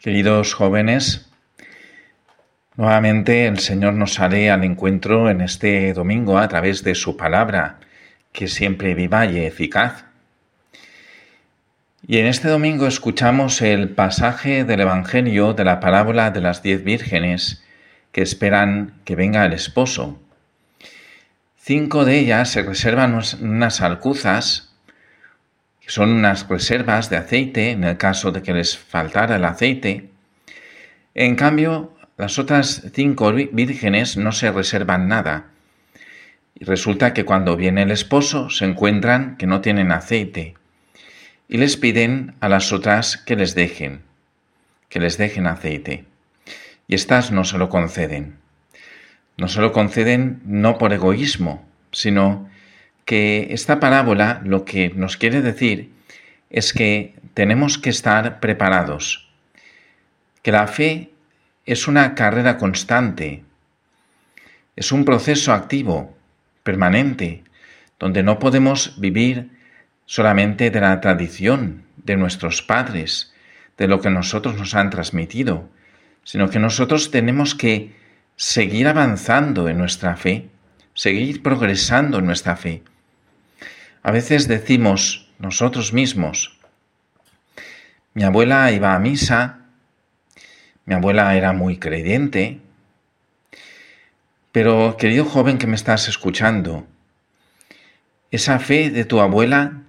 Queridos jóvenes, nuevamente el Señor nos sale al encuentro en este domingo a través de su palabra, que siempre viva y eficaz. Y en este domingo escuchamos el pasaje del Evangelio de la parábola de las diez vírgenes que esperan que venga el esposo. Cinco de ellas se reservan unas alcuzas son unas reservas de aceite en el caso de que les faltara el aceite. En cambio, las otras cinco vírgenes no se reservan nada. Y resulta que cuando viene el esposo se encuentran que no tienen aceite y les piden a las otras que les dejen, que les dejen aceite. Y estas no se lo conceden. No se lo conceden no por egoísmo, sino que esta parábola lo que nos quiere decir es que tenemos que estar preparados, que la fe es una carrera constante, es un proceso activo, permanente, donde no podemos vivir solamente de la tradición de nuestros padres, de lo que nosotros nos han transmitido, sino que nosotros tenemos que seguir avanzando en nuestra fe, seguir progresando en nuestra fe. A veces decimos nosotros mismos, mi abuela iba a misa, mi abuela era muy creyente, pero querido joven que me estás escuchando, esa fe de tu abuela,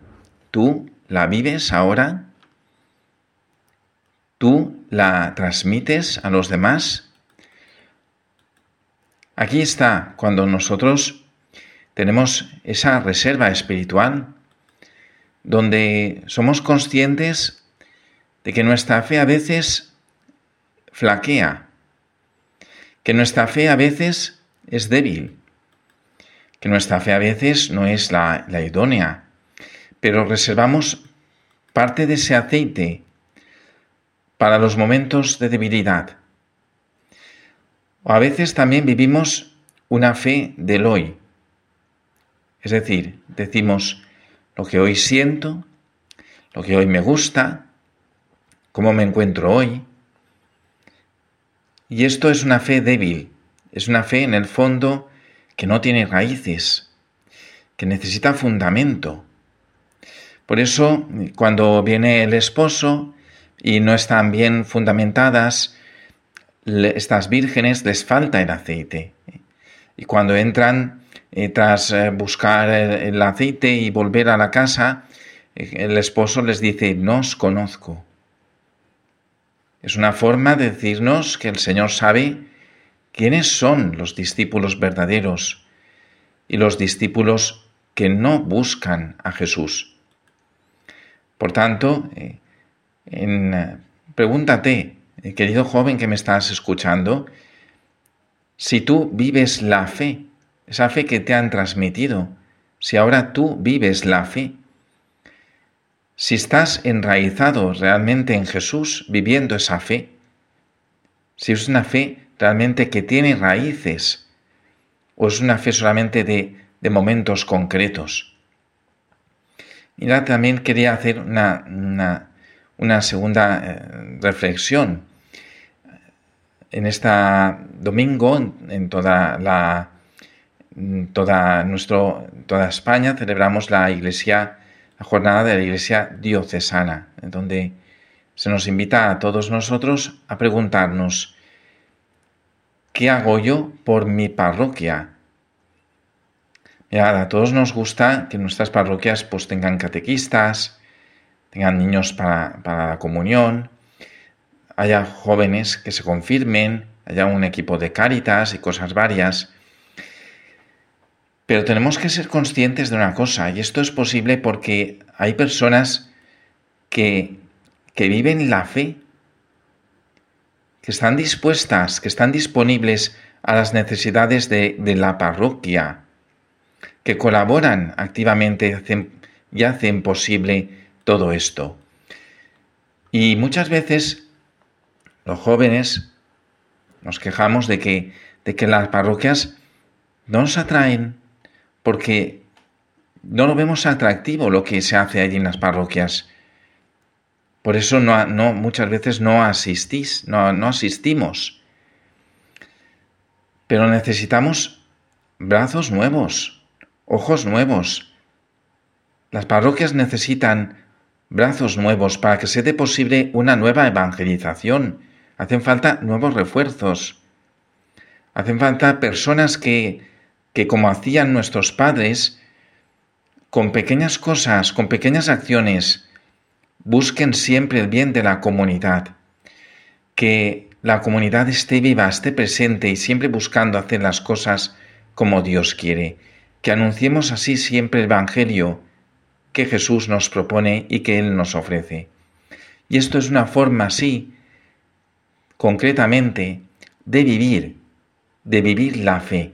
¿tú la vives ahora? ¿Tú la transmites a los demás? Aquí está cuando nosotros tenemos esa reserva espiritual donde somos conscientes de que nuestra fe a veces flaquea, que nuestra fe a veces es débil, que nuestra fe a veces no es la, idónea, pero reservamos parte de ese aceite para los momentos de debilidad. O a veces también vivimos una fe del hoy, es decir, decimos lo que hoy siento, lo que hoy me gusta, cómo me encuentro hoy. Y esto es una fe débil, es una fe en el fondo que no tiene raíces, que necesita fundamento. Por eso, cuando viene el esposo y no están bien fundamentadas, estas vírgenes les falta el aceite. Y cuando entran eh, tras eh, buscar el, aceite y volver a la casa, eh, el esposo les dice, no os conozco. Es una forma de decirnos que el Señor sabe quiénes son los discípulos verdaderos y los discípulos que no buscan a Jesús. Por tanto, pregúntate, querido joven que me estás escuchando, si tú vives la fe, esa fe que te han transmitido, si ahora tú vives la fe, si estás enraizado realmente en Jesús viviendo esa fe, si es una fe realmente que tiene raíces o es una fe solamente de, momentos concretos. Mira, también quería hacer una, una, segunda eh, reflexión. En este domingo, en toda la toda, nuestro, toda España celebramos la iglesia, la jornada de la iglesia diocesana, donde se nos invita a todos nosotros a preguntarnos, ¿qué hago yo por mi parroquia? a todos nos gusta que nuestras parroquias pues tengan catequistas, tengan niños para, para la comunión, haya jóvenes que se confirmen, haya un equipo de cáritas y cosas varias. Pero tenemos que ser conscientes de una cosa, y esto es posible porque hay personas que, que viven la fe, que están dispuestas, que están disponibles a las necesidades de, la parroquia, que colaboran activamente y hacen posible todo esto. Y muchas veces los jóvenes nos quejamos de que, de que las parroquias no nos atraen, porque no lo vemos atractivo lo que se hace allí en las parroquias. Por eso muchas veces no asistís, no asistimos. Pero necesitamos brazos nuevos, ojos nuevos. Las parroquias necesitan brazos nuevos para que se dé posible una nueva evangelización. Hacen falta nuevos refuerzos. Hacen falta personas que, que como hacían nuestros padres, con pequeñas cosas, con pequeñas acciones, busquen siempre el bien de la comunidad. Que la comunidad esté viva, esté presente y siempre buscando hacer las cosas como Dios quiere. Que anunciemos así siempre el Evangelio que Jesús nos propone y que Él nos ofrece. Y esto es una forma así, concretamente, de vivir, de vivir la fe.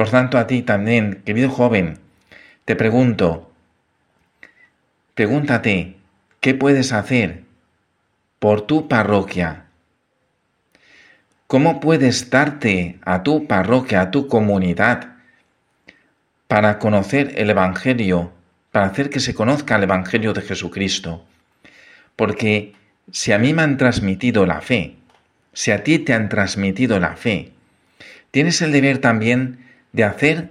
Por tanto, a ti también, querido joven, te pregunto, pregúntate, ¿qué puedes hacer por tu parroquia? ¿Cómo puedes darte a tu parroquia, a tu comunidad, para conocer el Evangelio para hacer que se conozca el Evangelio de Jesucristo. Porque si a mí me han transmitido la fe, si a ti te han transmitido la fe, tienes el deber también de hacer,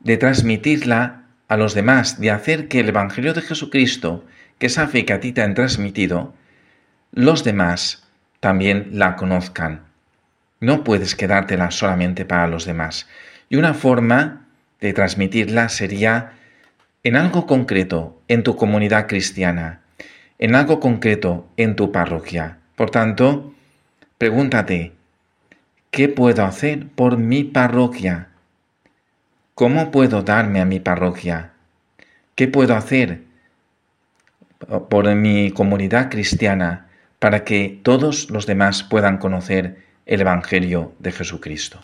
de transmitirla a los demás, de hacer que el Evangelio de Jesucristo, que esa fe que a ti te han transmitido, los demás también la conozcan. No puedes quedártela solamente para los demás. Y una forma de transmitirla sería en algo concreto en tu comunidad cristiana, en algo concreto en tu parroquia. Por tanto, pregúntate, ¿qué puedo hacer por mi parroquia? ¿Cómo puedo darme a mi parroquia? ¿Qué puedo hacer por mi comunidad cristiana para que todos los demás puedan conocer el Evangelio de Jesucristo?